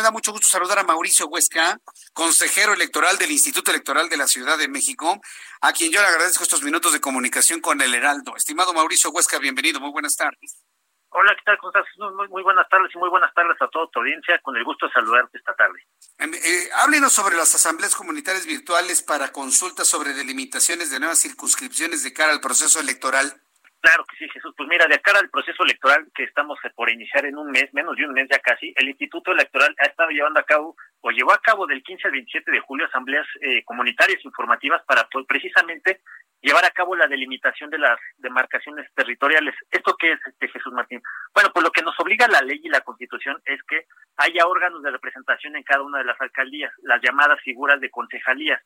Me da mucho gusto saludar a Mauricio Huesca, consejero electoral del Instituto Electoral de la Ciudad de México, a quien yo le agradezco estos minutos de comunicación con el Heraldo. Estimado Mauricio Huesca, bienvenido, muy buenas tardes. Hola, ¿qué tal? ¿Cómo estás? Muy, muy buenas tardes y muy buenas tardes a toda tu audiencia. Con el gusto de saludarte esta tarde. Eh, eh, háblenos sobre las asambleas comunitarias virtuales para consultas sobre delimitaciones de nuevas circunscripciones de cara al proceso electoral. Claro que sí, Jesús. Pues mira, de cara al proceso electoral que estamos por iniciar en un mes, menos de un mes ya casi, el Instituto Electoral ha estado llevando a cabo o llevó a cabo del 15 al 27 de julio asambleas eh, comunitarias informativas para pues, precisamente llevar a cabo la delimitación de las demarcaciones territoriales. ¿Esto qué es, este, Jesús Martín? Bueno, pues lo que nos obliga la ley y la Constitución es que haya órganos de representación en cada una de las alcaldías, las llamadas figuras de concejalías.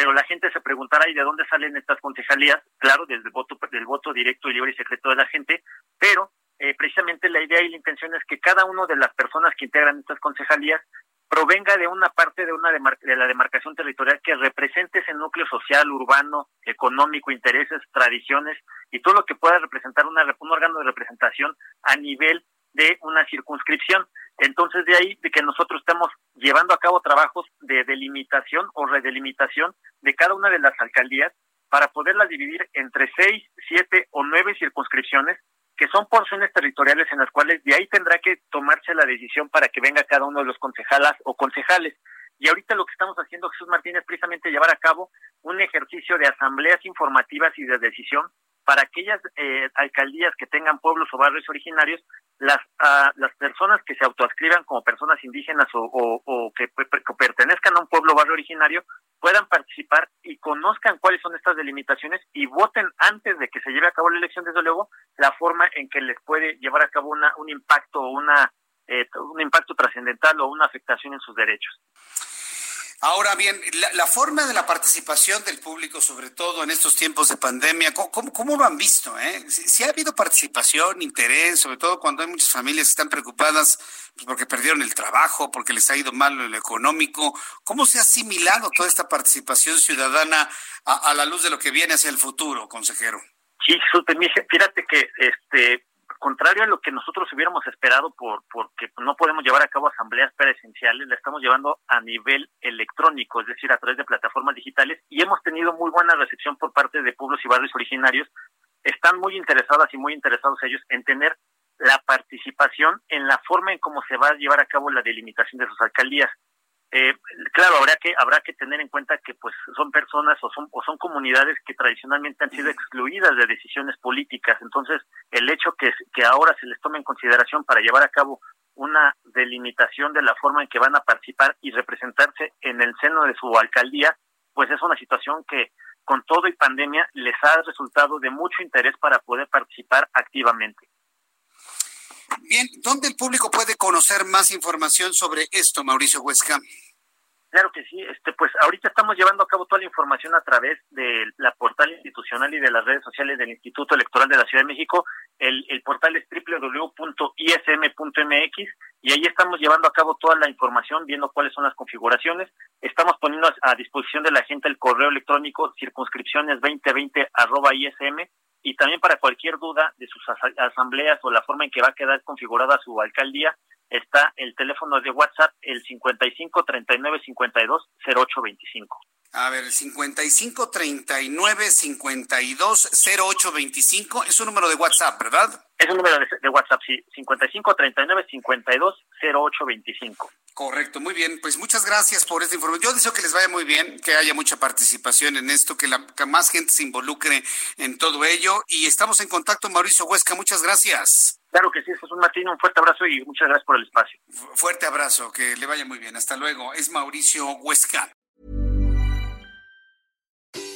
Pero la gente se preguntará, ¿y de dónde salen estas concejalías? Claro, desde el voto, del voto directo, libre y secreto de la gente, pero eh, precisamente la idea y la intención es que cada una de las personas que integran estas concejalías provenga de una parte de una de la demarcación territorial que represente ese núcleo social, urbano, económico, intereses, tradiciones y todo lo que pueda representar una, un órgano de representación a nivel de una circunscripción. Entonces, de ahí de que nosotros estamos llevando a cabo trabajos de delimitación o redelimitación de cada una de las alcaldías para poderlas dividir entre seis, siete o nueve circunscripciones que son porciones territoriales en las cuales de ahí tendrá que tomarse la decisión para que venga cada uno de los concejalas o concejales. Y ahorita lo que estamos haciendo, Jesús Martínez, precisamente llevar a cabo un ejercicio de asambleas informativas y de decisión para aquellas eh, alcaldías que tengan pueblos o barrios originarios, las, uh, las personas que se autoascriban como personas indígenas o, o, que, que, pertenezcan a un pueblo o barrio originario puedan participar y conozcan cuáles son estas delimitaciones y voten antes de que se lleve a cabo la elección, desde luego, la forma en que les puede llevar a cabo una, un impacto o una, eh, un impacto trascendental o una afectación en sus derechos. Ahora bien, la, forma de la participación del público, sobre todo en estos tiempos de pandemia, ¿cómo, lo han visto? Eh? Si, si, ha habido participación, interés, sobre todo cuando hay muchas familias que están preocupadas pues, porque perdieron el trabajo, porque les ha ido mal en lo económico, ¿cómo se ha asimilado toda esta participación ciudadana a, a la luz de lo que viene hacia el futuro, consejero? Sí, fíjate que este contrario a lo que nosotros hubiéramos esperado por porque no podemos llevar a cabo asambleas presenciales, la estamos llevando a nivel electrónico, es decir, a través de plataformas digitales y hemos tenido muy buena recepción por parte de pueblos y barrios originarios. Están muy interesadas y muy interesados ellos en tener la participación en la forma en cómo se va a llevar a cabo la delimitación de sus alcaldías. Eh, claro, habrá que habrá que tener en cuenta que pues son personas o son o son comunidades que tradicionalmente han sido excluidas de decisiones políticas. Entonces, el hecho que que ahora se les tome en consideración para llevar a cabo una delimitación de la forma en que van a participar y representarse en el seno de su alcaldía, pues es una situación que con todo y pandemia les ha resultado de mucho interés para poder participar activamente. Bien, ¿dónde el público puede conocer más información sobre esto, Mauricio Huesca? Claro que sí, este pues ahorita estamos llevando a cabo toda la información a través de la portal institucional y de las redes sociales del Instituto Electoral de la Ciudad de México. El, portal es www.ism.mx y ahí estamos llevando a cabo toda la información, viendo cuáles son las configuraciones. Estamos poniendo a, disposición de la gente el correo electrónico circunscripciones 2020 arroba ism y también para cualquier duda de sus asambleas o la forma en que va a quedar configurada su alcaldía, está el teléfono de WhatsApp, el 55 39 52 08 25. A ver, el 55 39 52 08 25 es un número de WhatsApp, ¿verdad? Es un número de, de WhatsApp, sí. 55 39 52 08 25. Correcto, muy bien. Pues muchas gracias por esta información. Yo deseo que les vaya muy bien, que haya mucha participación en esto, que, la, que más gente se involucre en todo ello. Y estamos en contacto, Mauricio Huesca. Muchas gracias. Claro que sí, Jesús Martín. Un fuerte abrazo y muchas gracias por el espacio. Fuerte abrazo, que le vaya muy bien. Hasta luego. Es Mauricio Huesca.